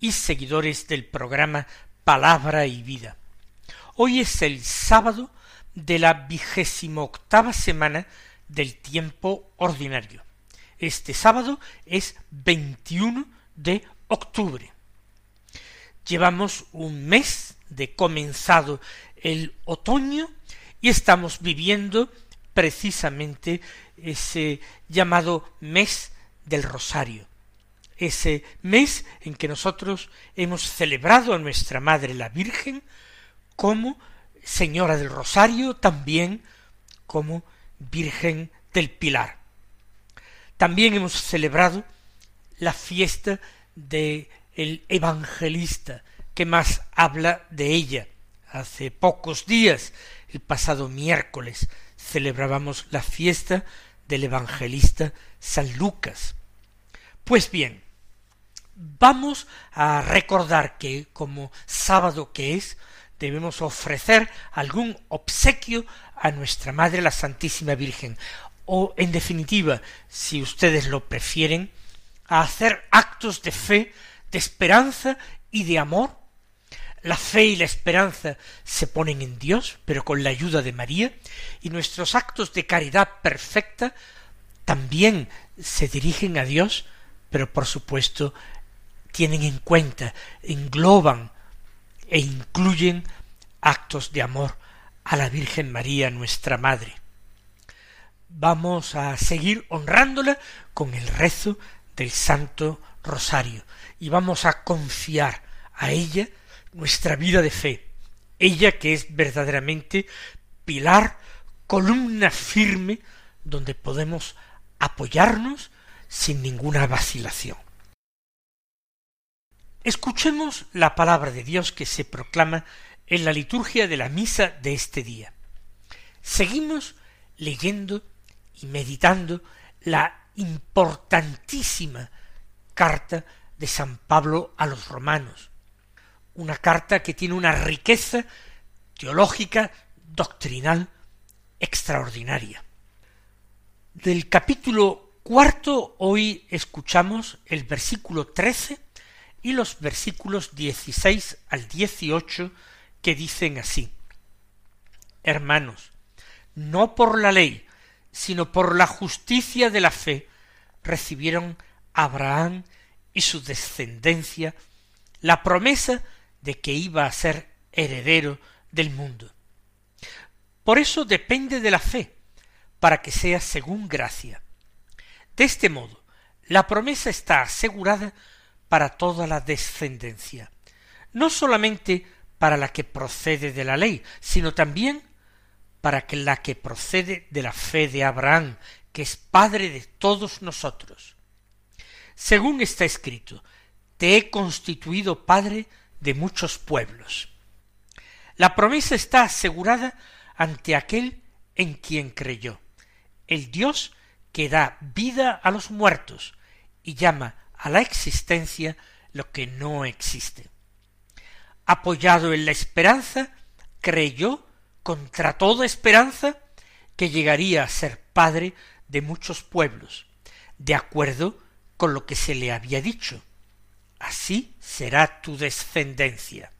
y seguidores del programa Palabra y Vida. Hoy es el sábado de la vigésimo octava semana del tiempo ordinario. Este sábado es 21 de octubre. Llevamos un mes de comenzado el otoño y estamos viviendo precisamente ese llamado mes del rosario, ese mes en que nosotros hemos celebrado a nuestra Madre la Virgen como Señora del Rosario, también como Virgen del Pilar. También hemos celebrado la fiesta de el evangelista que más habla de ella. Hace pocos días, el pasado miércoles, celebrábamos la fiesta del evangelista San Lucas. Pues bien, vamos a recordar que como sábado que es, debemos ofrecer algún obsequio a nuestra Madre la Santísima Virgen, o en definitiva, si ustedes lo prefieren, a hacer actos de fe, de esperanza y de amor. La fe y la esperanza se ponen en Dios, pero con la ayuda de María, y nuestros actos de caridad perfecta también se dirigen a Dios, pero por supuesto tienen en cuenta, engloban e incluyen actos de amor a la Virgen María, nuestra Madre. Vamos a seguir honrándola con el rezo del Santo Rosario y vamos a confiar a ella nuestra vida de fe, ella que es verdaderamente pilar, columna firme donde podemos apoyarnos sin ninguna vacilación. Escuchemos la palabra de Dios que se proclama en la liturgia de la misa de este día. Seguimos leyendo y meditando la importantísima carta de San Pablo a los romanos, una carta que tiene una riqueza teológica, doctrinal, extraordinaria. Del capítulo cuarto hoy escuchamos el versículo trece y los versículos 16 al 18 que dicen así, Hermanos, no por la ley, sino por la justicia de la fe, recibieron Abraham y su descendencia la promesa de que iba a ser heredero del mundo. Por eso depende de la fe, para que sea según gracia. De este modo, la promesa está asegurada para toda la descendencia, no solamente para la que procede de la ley, sino también para la que procede de la fe de Abraham, que es padre de todos nosotros. Según está escrito, te he constituido padre de muchos pueblos. La promesa está asegurada ante aquel en quien creyó, el Dios que da vida a los muertos y llama a la existencia lo que no existe. Apoyado en la esperanza, creyó contra toda esperanza que llegaría a ser padre de muchos pueblos, de acuerdo con lo que se le había dicho. Así será tu descendencia.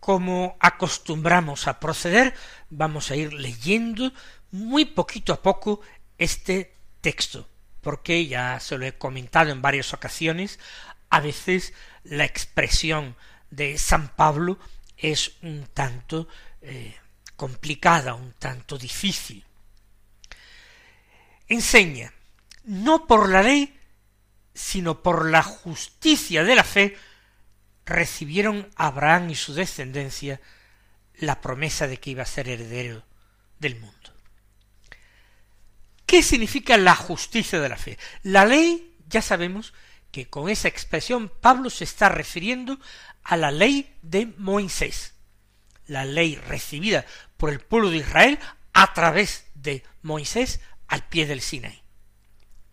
Como acostumbramos a proceder, vamos a ir leyendo muy poquito a poco este texto, porque ya se lo he comentado en varias ocasiones, a veces la expresión de San Pablo es un tanto eh, complicada, un tanto difícil. Enseña, no por la ley, sino por la justicia de la fe, recibieron Abraham y su descendencia la promesa de que iba a ser heredero del mundo. ¿Qué significa la justicia de la fe? La ley, ya sabemos, que con esa expresión Pablo se está refiriendo a la ley de Moisés, la ley recibida por el pueblo de Israel a través de Moisés al pie del Sinaí.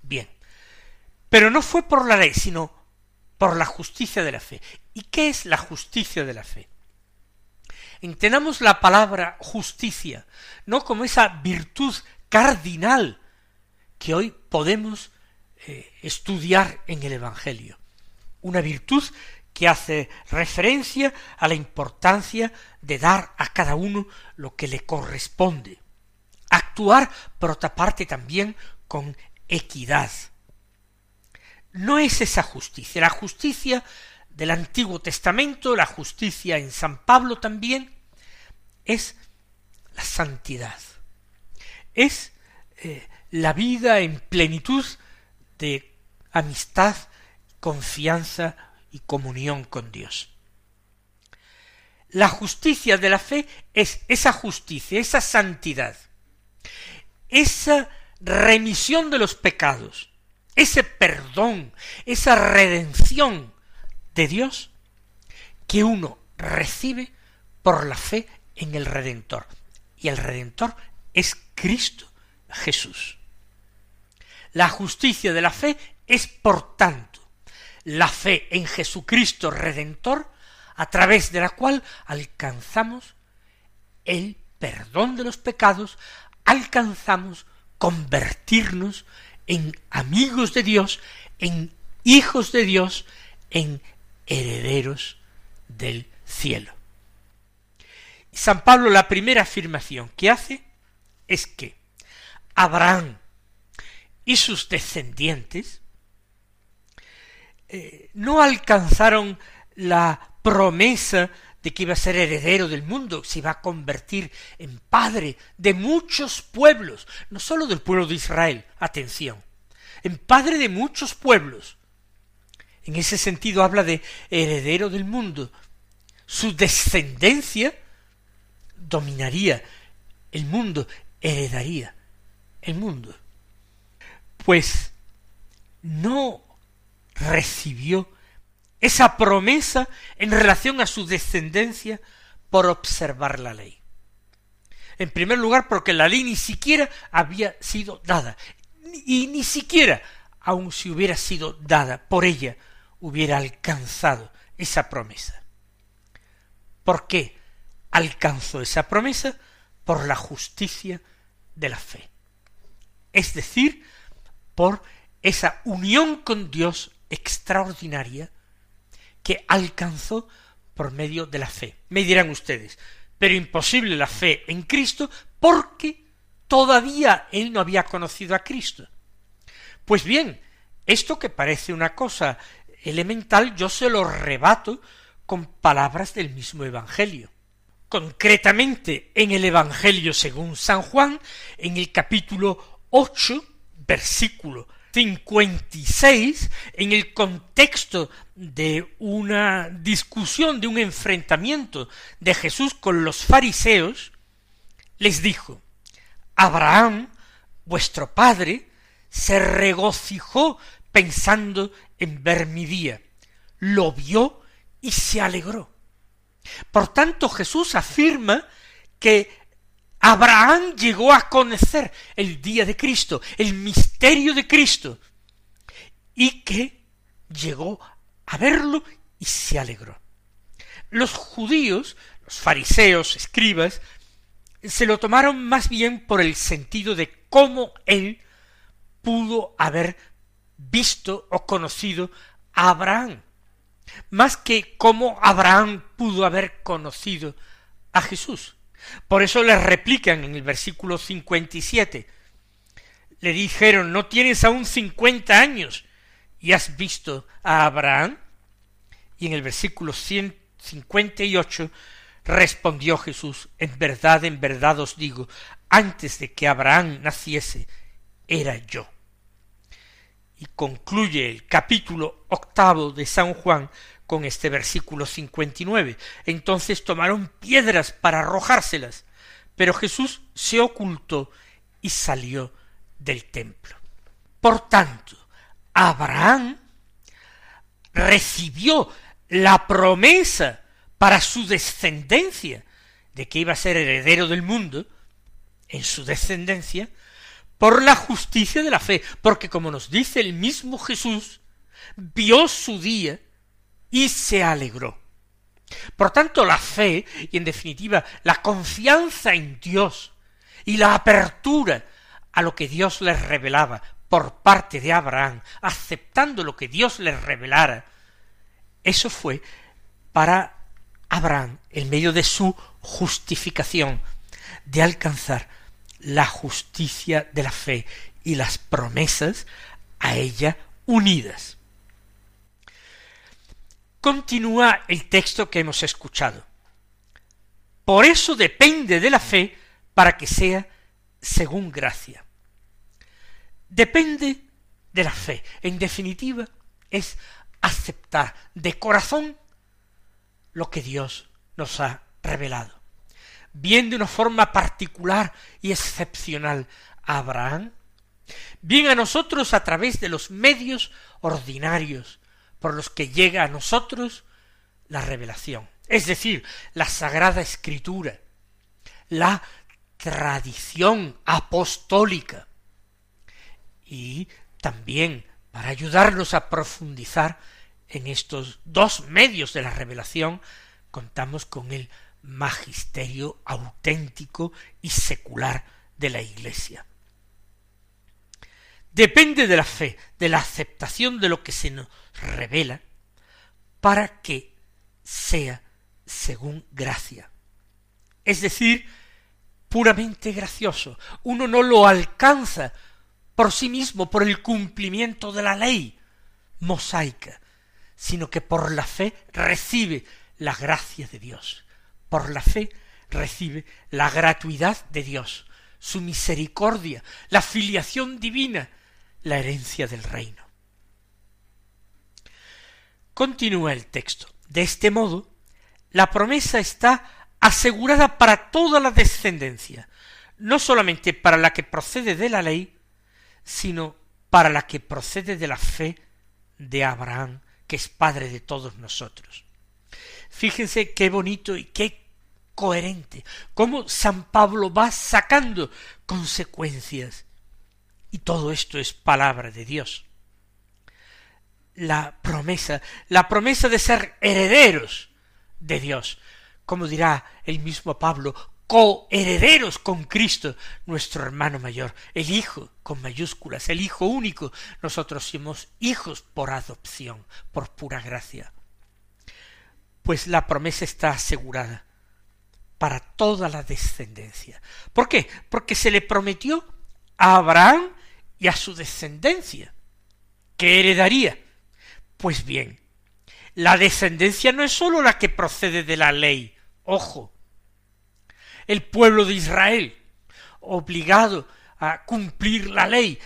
Bien, pero no fue por la ley, sino por la justicia de la fe. ¿Y qué es la justicia de la fe? Entendamos la palabra justicia, no como esa virtud cardinal que hoy podemos eh, estudiar en el Evangelio. Una virtud que hace referencia a la importancia de dar a cada uno lo que le corresponde. Actuar, por otra parte, también con equidad. No es esa justicia. La justicia del Antiguo Testamento, la justicia en San Pablo también, es la santidad. Es eh, la vida en plenitud de amistad, confianza y comunión con Dios. La justicia de la fe es esa justicia, esa santidad, esa remisión de los pecados, ese perdón, esa redención de Dios que uno recibe por la fe en el Redentor. Y el Redentor es Cristo Jesús. La justicia de la fe es, por tanto, la fe en Jesucristo Redentor, a través de la cual alcanzamos el perdón de los pecados, alcanzamos convertirnos en amigos de Dios, en hijos de Dios, en herederos del cielo. San Pablo la primera afirmación que hace es que Abraham y sus descendientes eh, no alcanzaron la promesa de que iba a ser heredero del mundo, se iba a convertir en padre de muchos pueblos, no sólo del pueblo de Israel, atención, en padre de muchos pueblos. En ese sentido habla de heredero del mundo. Su descendencia dominaría el mundo, heredaría el mundo pues no recibió esa promesa en relación a su descendencia por observar la ley. En primer lugar, porque la ley ni siquiera había sido dada, y ni siquiera, aun si hubiera sido dada por ella, hubiera alcanzado esa promesa. ¿Por qué alcanzó esa promesa? Por la justicia de la fe. Es decir, por esa unión con Dios extraordinaria que alcanzó por medio de la fe. Me dirán ustedes, pero imposible la fe en Cristo porque todavía él no había conocido a Cristo. Pues bien, esto que parece una cosa elemental, yo se lo rebato con palabras del mismo Evangelio. Concretamente en el Evangelio según San Juan, en el capítulo ocho, versículo 56, en el contexto de una discusión, de un enfrentamiento de Jesús con los fariseos, les dijo, Abraham, vuestro padre, se regocijó pensando en ver mi día, lo vio y se alegró. Por tanto, Jesús afirma que Abraham llegó a conocer el día de Cristo, el misterio de Cristo, y que llegó a verlo y se alegró. Los judíos, los fariseos, escribas, se lo tomaron más bien por el sentido de cómo él pudo haber visto o conocido a Abraham, más que cómo Abraham pudo haber conocido a Jesús. Por eso le replican en el versículo 57. Le dijeron, ¿no tienes aún cincuenta años y has visto a Abraham? Y en el versículo 158 respondió Jesús, en verdad, en verdad os digo, antes de que Abraham naciese, era yo. Y concluye el capítulo octavo de San Juan con este versículo 59. Entonces tomaron piedras para arrojárselas, pero Jesús se ocultó y salió del templo. Por tanto, Abraham recibió la promesa para su descendencia de que iba a ser heredero del mundo, en su descendencia, por la justicia de la fe, porque como nos dice el mismo Jesús, vio su día y se alegró. Por tanto, la fe, y en definitiva la confianza en Dios, y la apertura a lo que Dios les revelaba por parte de Abraham, aceptando lo que Dios les revelara, eso fue para Abraham en medio de su justificación, de alcanzar la justicia de la fe y las promesas a ella unidas. Continúa el texto que hemos escuchado. Por eso depende de la fe para que sea según gracia. Depende de la fe. En definitiva, es aceptar de corazón lo que Dios nos ha revelado. Bien de una forma particular y excepcional a Abraham, bien a nosotros a través de los medios ordinarios por los que llega a nosotros la revelación, es decir, la sagrada escritura, la tradición apostólica y también para ayudarnos a profundizar en estos dos medios de la revelación contamos con el magisterio auténtico y secular de la Iglesia. Depende de la fe, de la aceptación de lo que se nos revela, para que sea según gracia. Es decir, puramente gracioso. Uno no lo alcanza por sí mismo, por el cumplimiento de la ley mosaica, sino que por la fe recibe la gracia de Dios. Por la fe recibe la gratuidad de Dios, su misericordia, la filiación divina, la herencia del reino. Continúa el texto. De este modo, la promesa está asegurada para toda la descendencia, no solamente para la que procede de la ley, sino para la que procede de la fe de Abraham, que es padre de todos nosotros. Fíjense qué bonito y qué coherente, cómo San Pablo va sacando consecuencias. Y todo esto es palabra de Dios. La promesa, la promesa de ser herederos de Dios, como dirá el mismo Pablo, coherederos con Cristo, nuestro hermano mayor, el Hijo con mayúsculas, el Hijo único. Nosotros somos hijos por adopción, por pura gracia. Pues la promesa está asegurada para toda la descendencia. ¿Por qué? Porque se le prometió a Abraham y a su descendencia. ¿Qué heredaría? Pues bien, la descendencia no es sólo la que procede de la ley, Ojo, el pueblo de Israel, obligado a cumplir la ley,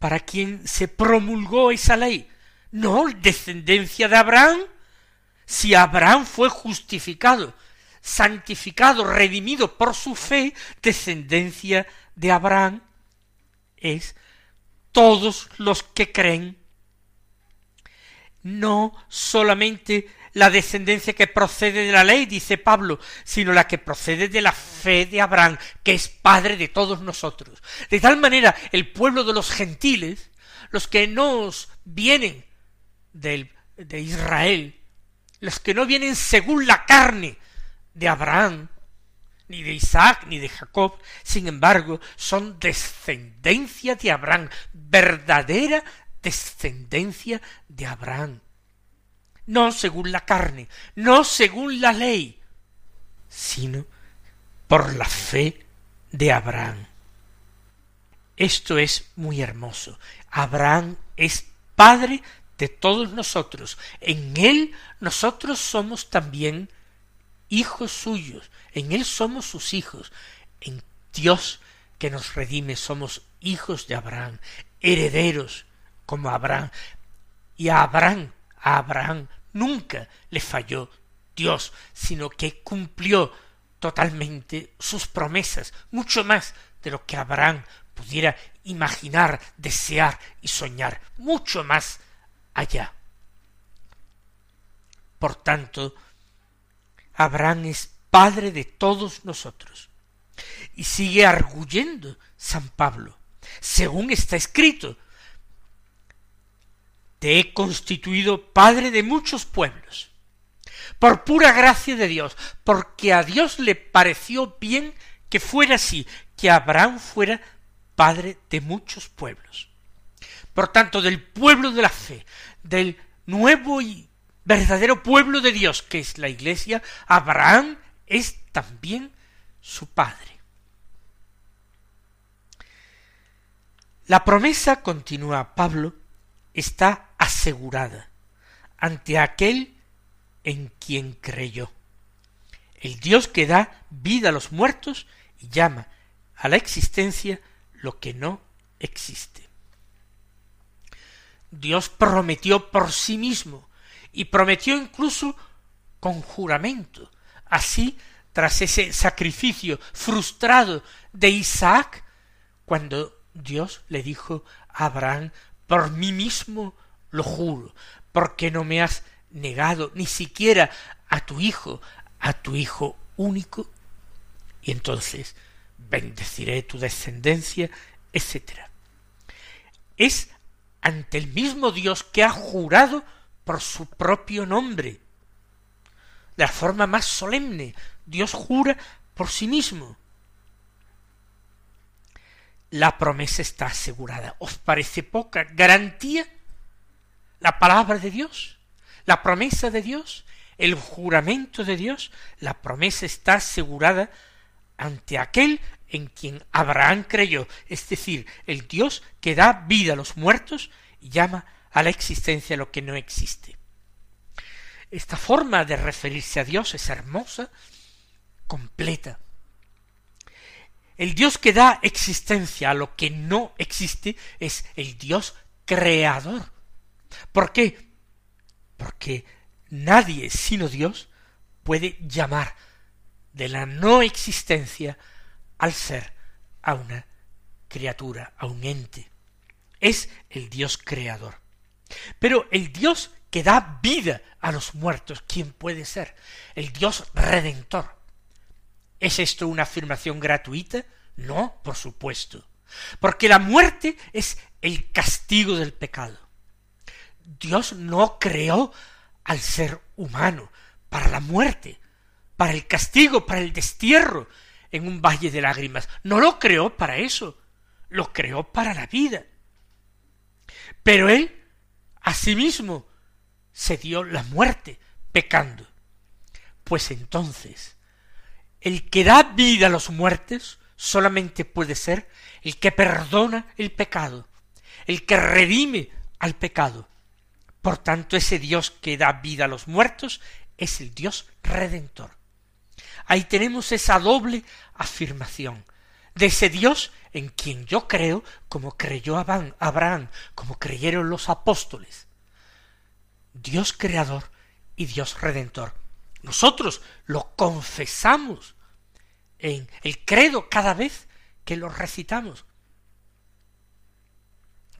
para quien se promulgó esa ley. No, descendencia de Abraham. Si Abraham fue justificado, santificado, redimido por su fe, descendencia de Abraham es todos los que creen, no solamente la descendencia que procede de la ley, dice Pablo, sino la que procede de la fe de Abraham, que es padre de todos nosotros. De tal manera, el pueblo de los gentiles, los que no vienen de Israel, los que no vienen según la carne de Abraham, ni de Isaac, ni de Jacob, sin embargo, son descendencia de Abraham, verdadera descendencia de Abraham no según la carne, no según la ley, sino por la fe de Abraham. Esto es muy hermoso. Abraham es padre de todos nosotros. En él nosotros somos también hijos suyos. En él somos sus hijos. En Dios que nos redime somos hijos de Abraham, herederos como Abraham. Y a Abraham a Abraham nunca le falló Dios, sino que cumplió totalmente sus promesas, mucho más de lo que Abraham pudiera imaginar, desear y soñar, mucho más allá. Por tanto, Abraham es padre de todos nosotros. Y sigue arguyendo San Pablo, según está escrito, te he constituido padre de muchos pueblos, por pura gracia de Dios, porque a Dios le pareció bien que fuera así, que Abraham fuera padre de muchos pueblos. Por tanto, del pueblo de la fe, del nuevo y verdadero pueblo de Dios, que es la Iglesia, Abraham es también su padre. La promesa, continúa Pablo, está asegurada ante aquel en quien creyó. El Dios que da vida a los muertos y llama a la existencia lo que no existe. Dios prometió por sí mismo y prometió incluso con juramento. Así, tras ese sacrificio frustrado de Isaac, cuando Dios le dijo a Abraham, por mí mismo lo juro, porque no me has negado ni siquiera a tu hijo, a tu hijo único, y entonces bendeciré tu descendencia, etc. Es ante el mismo Dios que ha jurado por su propio nombre. De la forma más solemne, Dios jura por sí mismo. La promesa está asegurada. ¿Os parece poca garantía? La palabra de Dios, la promesa de Dios, el juramento de Dios, la promesa está asegurada ante aquel en quien Abraham creyó, es decir, el Dios que da vida a los muertos y llama a la existencia lo que no existe. Esta forma de referirse a Dios es hermosa, completa. El Dios que da existencia a lo que no existe es el Dios creador. ¿Por qué? Porque nadie sino Dios puede llamar de la no existencia al ser a una criatura, a un ente. Es el Dios creador. Pero el Dios que da vida a los muertos, ¿quién puede ser? El Dios redentor. ¿Es esto una afirmación gratuita? No, por supuesto. Porque la muerte es el castigo del pecado. Dios no creó al ser humano para la muerte, para el castigo, para el destierro en un valle de lágrimas. No lo creó para eso, lo creó para la vida. Pero él Asimismo, se dio la muerte pecando. Pues entonces, el que da vida a los muertos solamente puede ser el que perdona el pecado, el que redime al pecado. Por tanto, ese Dios que da vida a los muertos es el Dios redentor. Ahí tenemos esa doble afirmación de ese Dios en quien yo creo, como creyó Abraham, como creyeron los apóstoles. Dios creador y Dios redentor. Nosotros lo confesamos en el credo cada vez que lo recitamos.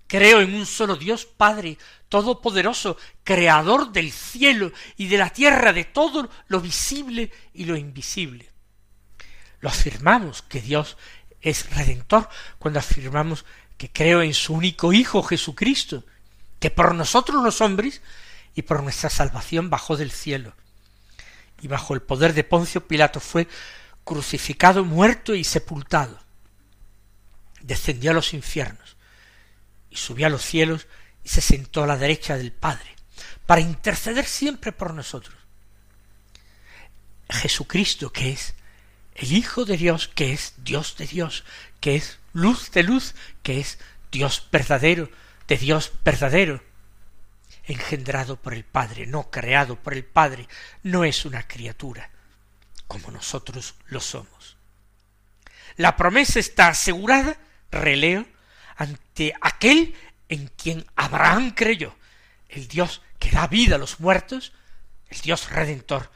Creo en un solo Dios Padre Todopoderoso, Creador del cielo y de la tierra, de todo lo visible y lo invisible. Lo afirmamos que Dios es redentor cuando afirmamos que creo en su único Hijo Jesucristo, que por nosotros los hombres y por nuestra salvación bajó del cielo, y bajo el poder de Poncio Pilato fue crucificado, muerto y sepultado. Descendió a los infiernos, y subió a los cielos y se sentó a la derecha del Padre, para interceder siempre por nosotros. Jesucristo, que es el Hijo de Dios, que es Dios de Dios, que es luz de luz, que es Dios verdadero, de Dios verdadero, engendrado por el Padre, no creado por el Padre, no es una criatura, como nosotros lo somos. La promesa está asegurada, releo, ante aquel en quien Abraham creyó, el Dios que da vida a los muertos, el Dios redentor,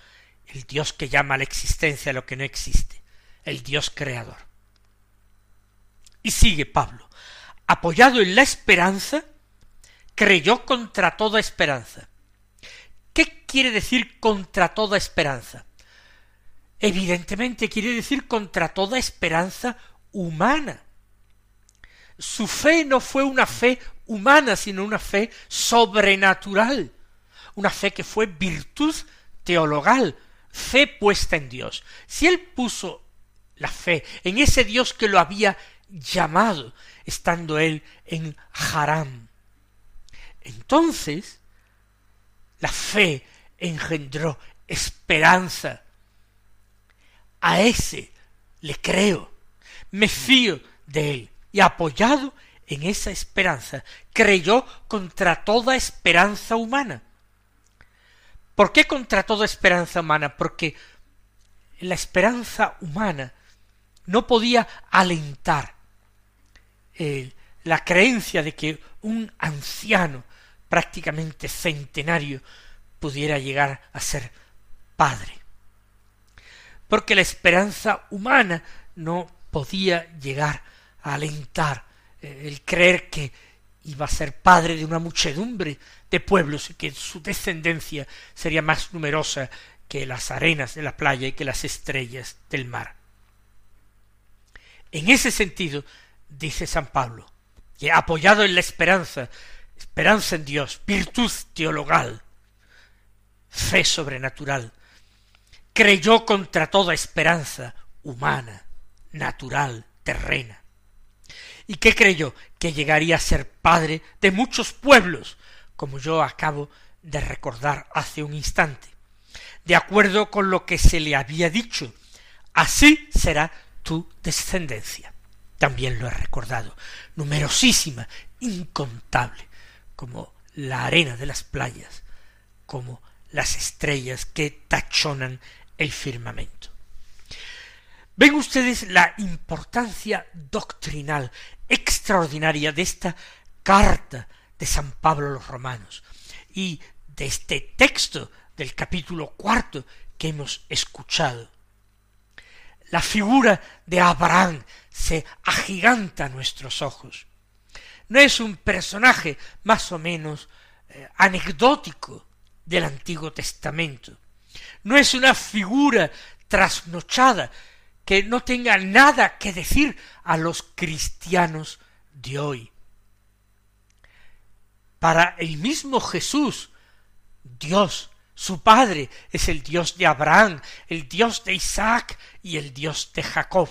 el Dios que llama a la existencia lo que no existe, el Dios creador. Y sigue Pablo, apoyado en la esperanza, creyó contra toda esperanza. ¿Qué quiere decir contra toda esperanza? Evidentemente quiere decir contra toda esperanza humana. Su fe no fue una fe humana, sino una fe sobrenatural, una fe que fue virtud teologal, fe puesta en Dios. Si él puso la fe en ese Dios que lo había llamado, estando él en Haram, entonces la fe engendró esperanza. A ese le creo, me fío de él y apoyado en esa esperanza, creyó contra toda esperanza humana. ¿Por qué contra toda esperanza humana? Porque la esperanza humana no podía alentar eh, la creencia de que un anciano prácticamente centenario pudiera llegar a ser padre. Porque la esperanza humana no podía llegar a alentar eh, el creer que iba a ser padre de una muchedumbre de pueblos y que su descendencia sería más numerosa que las arenas de la playa y que las estrellas del mar. En ese sentido, dice San Pablo, que apoyado en la esperanza, esperanza en Dios, virtud teologal, fe sobrenatural, creyó contra toda esperanza humana, natural, terrena. ¿Y qué creyó? Que llegaría a ser padre de muchos pueblos, como yo acabo de recordar hace un instante, de acuerdo con lo que se le había dicho, así será tu descendencia. También lo he recordado, numerosísima, incontable, como la arena de las playas, como las estrellas que tachonan el firmamento. Ven ustedes la importancia doctrinal extraordinaria de esta carta de San Pablo a los romanos y de este texto del capítulo cuarto que hemos escuchado. La figura de Abraham se agiganta a nuestros ojos. No es un personaje más o menos eh, anecdótico del Antiguo Testamento. No es una figura trasnochada que no tenga nada que decir a los cristianos de hoy. Para el mismo Jesús, Dios, su Padre, es el Dios de Abraham, el Dios de Isaac y el Dios de Jacob.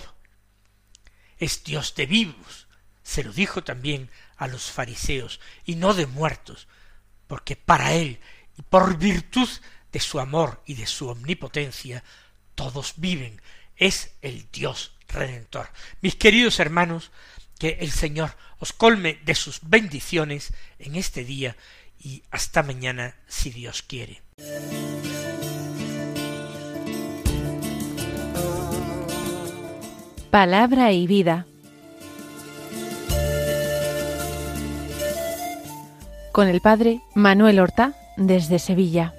Es Dios de vivos, se lo dijo también a los fariseos, y no de muertos, porque para él, y por virtud de su amor y de su omnipotencia, todos viven es el Dios redentor. Mis queridos hermanos, que el Señor os colme de sus bendiciones en este día y hasta mañana si Dios quiere. Palabra y vida. Con el Padre Manuel Horta desde Sevilla.